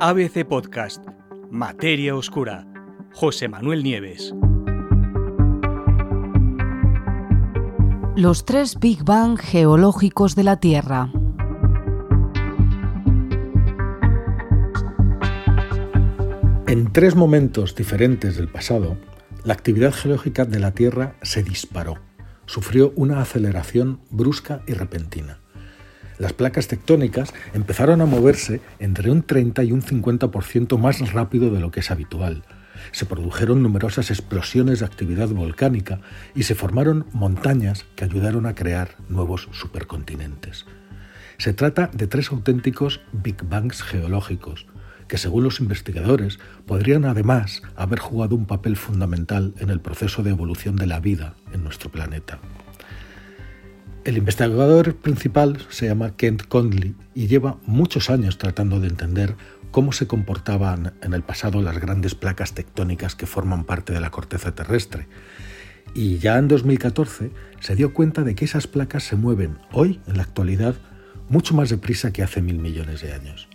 ABC Podcast, Materia Oscura, José Manuel Nieves. Los tres Big Bang geológicos de la Tierra. En tres momentos diferentes del pasado, la actividad geológica de la Tierra se disparó. Sufrió una aceleración brusca y repentina las placas tectónicas empezaron a moverse entre un 30 y un 50% más rápido de lo que es habitual. Se produjeron numerosas explosiones de actividad volcánica y se formaron montañas que ayudaron a crear nuevos supercontinentes. Se trata de tres auténticos Big Bangs geológicos, que según los investigadores podrían además haber jugado un papel fundamental en el proceso de evolución de la vida en nuestro planeta. El investigador principal se llama Kent Conley y lleva muchos años tratando de entender cómo se comportaban en el pasado las grandes placas tectónicas que forman parte de la corteza terrestre. Y ya en 2014 se dio cuenta de que esas placas se mueven hoy, en la actualidad, mucho más deprisa que hace mil millones de años.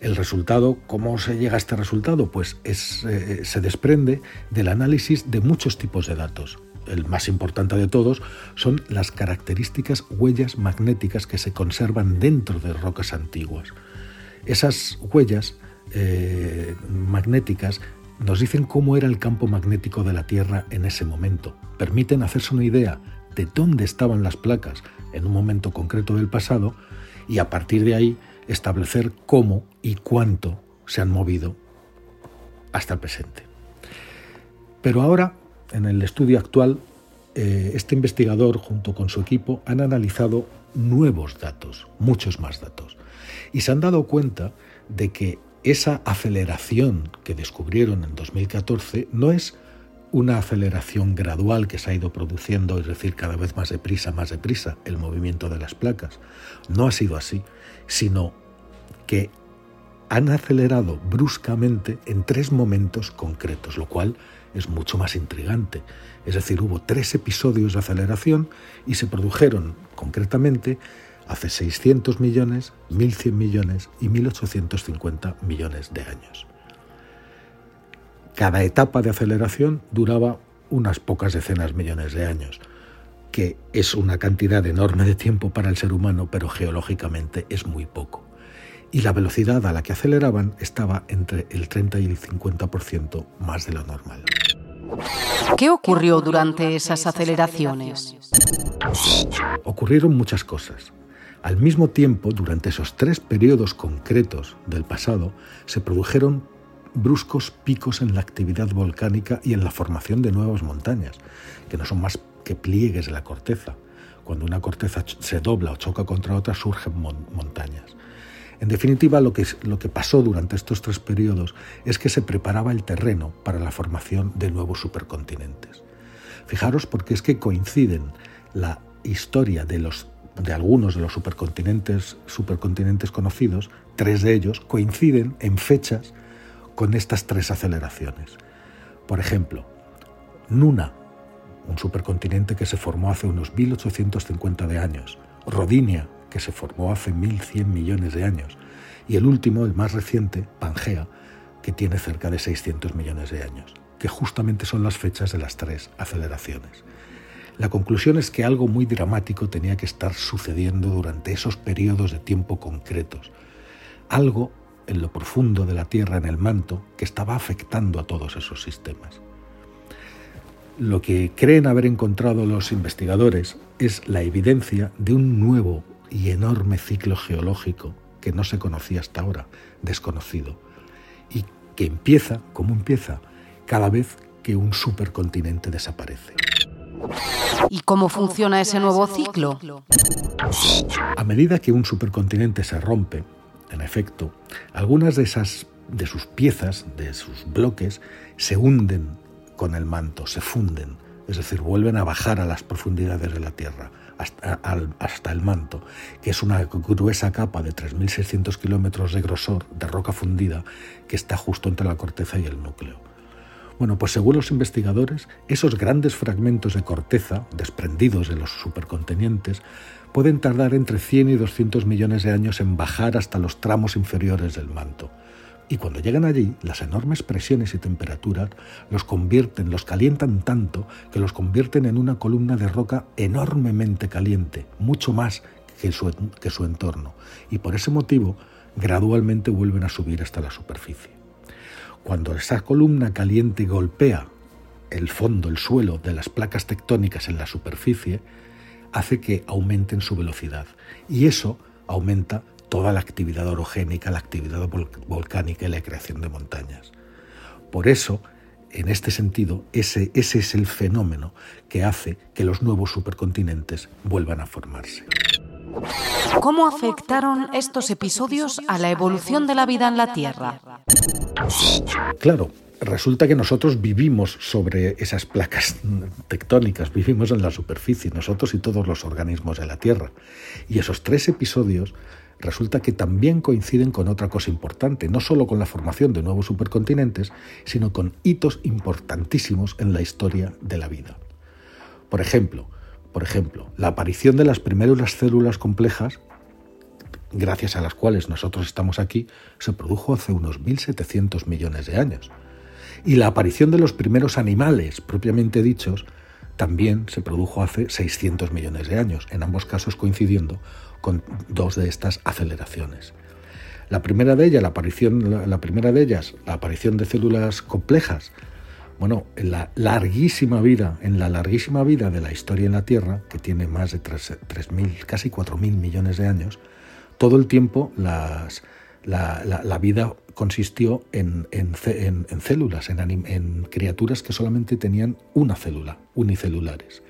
El resultado, ¿cómo se llega a este resultado? Pues eh, se desprende del análisis de muchos tipos de datos, el más importante de todos, son las características huellas magnéticas que se conservan dentro de rocas antiguas. Esas huellas eh, magnéticas nos dicen cómo era el campo magnético de la Tierra en ese momento. Permiten hacerse una idea de dónde estaban las placas en un momento concreto del pasado y a partir de ahí establecer cómo y cuánto se han movido hasta el presente. Pero ahora en el estudio actual, eh, este investigador junto con su equipo han analizado nuevos datos, muchos más datos, y se han dado cuenta de que esa aceleración que descubrieron en 2014 no es una aceleración gradual que se ha ido produciendo, es decir, cada vez más deprisa, más deprisa, el movimiento de las placas. No ha sido así, sino que han acelerado bruscamente en tres momentos concretos, lo cual es mucho más intrigante. Es decir, hubo tres episodios de aceleración y se produjeron concretamente hace 600 millones, 1100 millones y 1850 millones de años. Cada etapa de aceleración duraba unas pocas decenas millones de años, que es una cantidad enorme de tiempo para el ser humano, pero geológicamente es muy poco y la velocidad a la que aceleraban estaba entre el 30 y el 50% más de lo normal. ¿Qué ocurrió durante esas aceleraciones? Ocurrieron muchas cosas. Al mismo tiempo, durante esos tres periodos concretos del pasado, se produjeron bruscos picos en la actividad volcánica y en la formación de nuevas montañas, que no son más que pliegues de la corteza. Cuando una corteza se dobla o choca contra otra, surgen montañas. En definitiva, lo que, lo que pasó durante estos tres periodos es que se preparaba el terreno para la formación de nuevos supercontinentes. Fijaros porque es que coinciden la historia de, los, de algunos de los supercontinentes, supercontinentes conocidos, tres de ellos, coinciden en fechas con estas tres aceleraciones. Por ejemplo, Nuna, un supercontinente que se formó hace unos 1850 de años, Rodinia, que se formó hace 1.100 millones de años, y el último, el más reciente, Pangea, que tiene cerca de 600 millones de años, que justamente son las fechas de las tres aceleraciones. La conclusión es que algo muy dramático tenía que estar sucediendo durante esos periodos de tiempo concretos, algo en lo profundo de la Tierra, en el manto, que estaba afectando a todos esos sistemas. Lo que creen haber encontrado los investigadores es la evidencia de un nuevo y enorme ciclo geológico que no se conocía hasta ahora, desconocido, y que empieza, ¿cómo empieza? Cada vez que un supercontinente desaparece. ¿Y cómo funciona ese nuevo ciclo? A medida que un supercontinente se rompe, en efecto, algunas de esas de sus piezas, de sus bloques, se hunden con el manto, se funden, es decir, vuelven a bajar a las profundidades de la Tierra, hasta, el manto, que es una gruesa capa de 3.600 kilómetros de grosor de roca fundida que está justo entre la corteza y el núcleo. Bueno, pues según los investigadores, esos grandes fragmentos de corteza desprendidos de los supercontinentes pueden tardar entre 100 y 200 millones de años en bajar hasta los tramos inferiores del manto. Y cuando llegan allí, las enormes presiones y temperaturas los convierten, los calientan tanto que los convierten en una columna de roca enormemente caliente, mucho más que su, entorno. Y por ese motivo, gradualmente vuelven a subir hasta la superficie. Cuando esa columna caliente golpea el fondo, el suelo de las placas tectónicas en la superficie, hace que aumenten su velocidad. Y eso aumenta toda la actividad orogénica, la actividad volcánica y la creación de montañas. Por eso, en este sentido, ese, ese es el fenómeno que hace que los nuevos supercontinentes vuelvan a formarse. ¿Cómo afectaron estos episodios a la evolución de la vida en la Tierra? Claro, resulta que nosotros vivimos sobre esas placas tectónicas, vivimos en la superficie, nosotros y todos los organismos de la Tierra. Y esos tres episodios resulta que también coinciden con otra cosa importante, no solo con la formación de nuevos supercontinentes, sino con hitos importantísimos en la historia de la vida. Por ejemplo, por ejemplo, la aparición de las primeras células complejas, gracias a las cuales nosotros estamos aquí, se produjo hace unos 1.700 millones de años. Y la aparición de los primeros animales, propiamente dichos, también se produjo hace 600 millones de años, en ambos casos coincidiendo con dos de estas aceleraciones. La primera de ellas, la aparición, la, primera de ellas, la aparición de células complejas, bueno, en la larguísima vida, en la larguísima vida de la historia en la Tierra, que tiene más de 3.000, casi 4.000 millones de años, todo el tiempo las, la, vida consistió en, células, en, criaturas que solamente tenían una célula, unicelulares.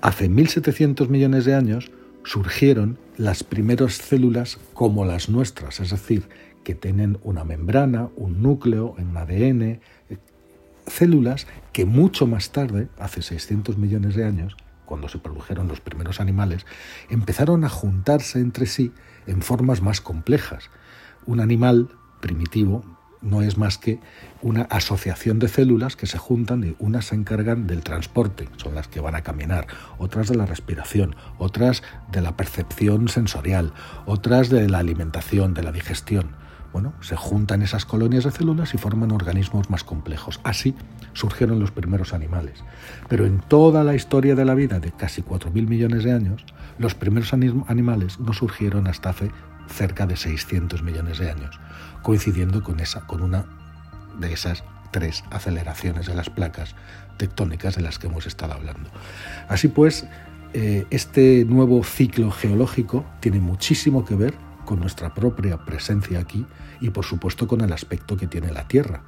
Hace 1.700 millones de años surgieron las primeras células como las nuestras, es decir, que tienen una membrana, un núcleo, un ADN, células que mucho más tarde, hace 600 millones de años, cuando se produjeron los primeros animales, empezaron a juntarse entre sí en formas más complejas. Un animal primitivo no es más que una asociación de células que se juntan y unas se encargan del transporte, son las que van a caminar, otras de la respiración, otras de la percepción sensorial, otras de la alimentación, de la digestión. Bueno, se juntan esas colonias de células y forman organismos más complejos. Así surgieron los primeros animales. Pero en toda la historia de la vida de casi 4.000 millones de años, los primeros animales no surgieron hasta hace cerca de 600 millones de años, coincidiendo con, esa, con una de esas tres aceleraciones de las placas tectónicas de las que hemos estado hablando. Así pues, eh, este nuevo ciclo geológico tiene muchísimo que ver con nuestra propia presencia aquí y por supuesto con el aspecto que tiene la Tierra.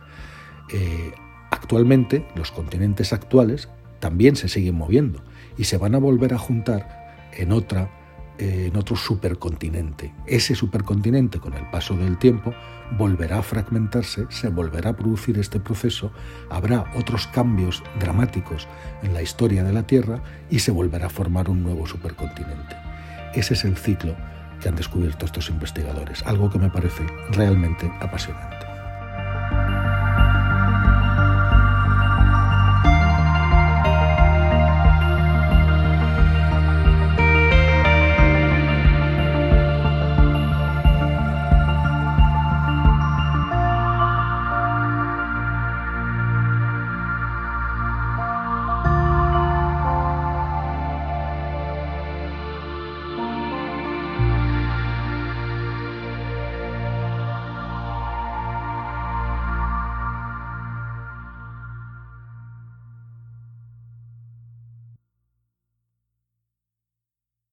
Eh, actualmente los continentes actuales también se siguen moviendo y se van a volver a juntar en otra eh, en otro supercontinente. Ese supercontinente, con el paso del tiempo, volverá a fragmentarse, se volverá a producir este proceso, habrá otros cambios dramáticos en la historia de la Tierra y se volverá a formar un nuevo supercontinente. Ese es el ciclo que han descubierto estos investigadores, algo que me parece realmente apasionante.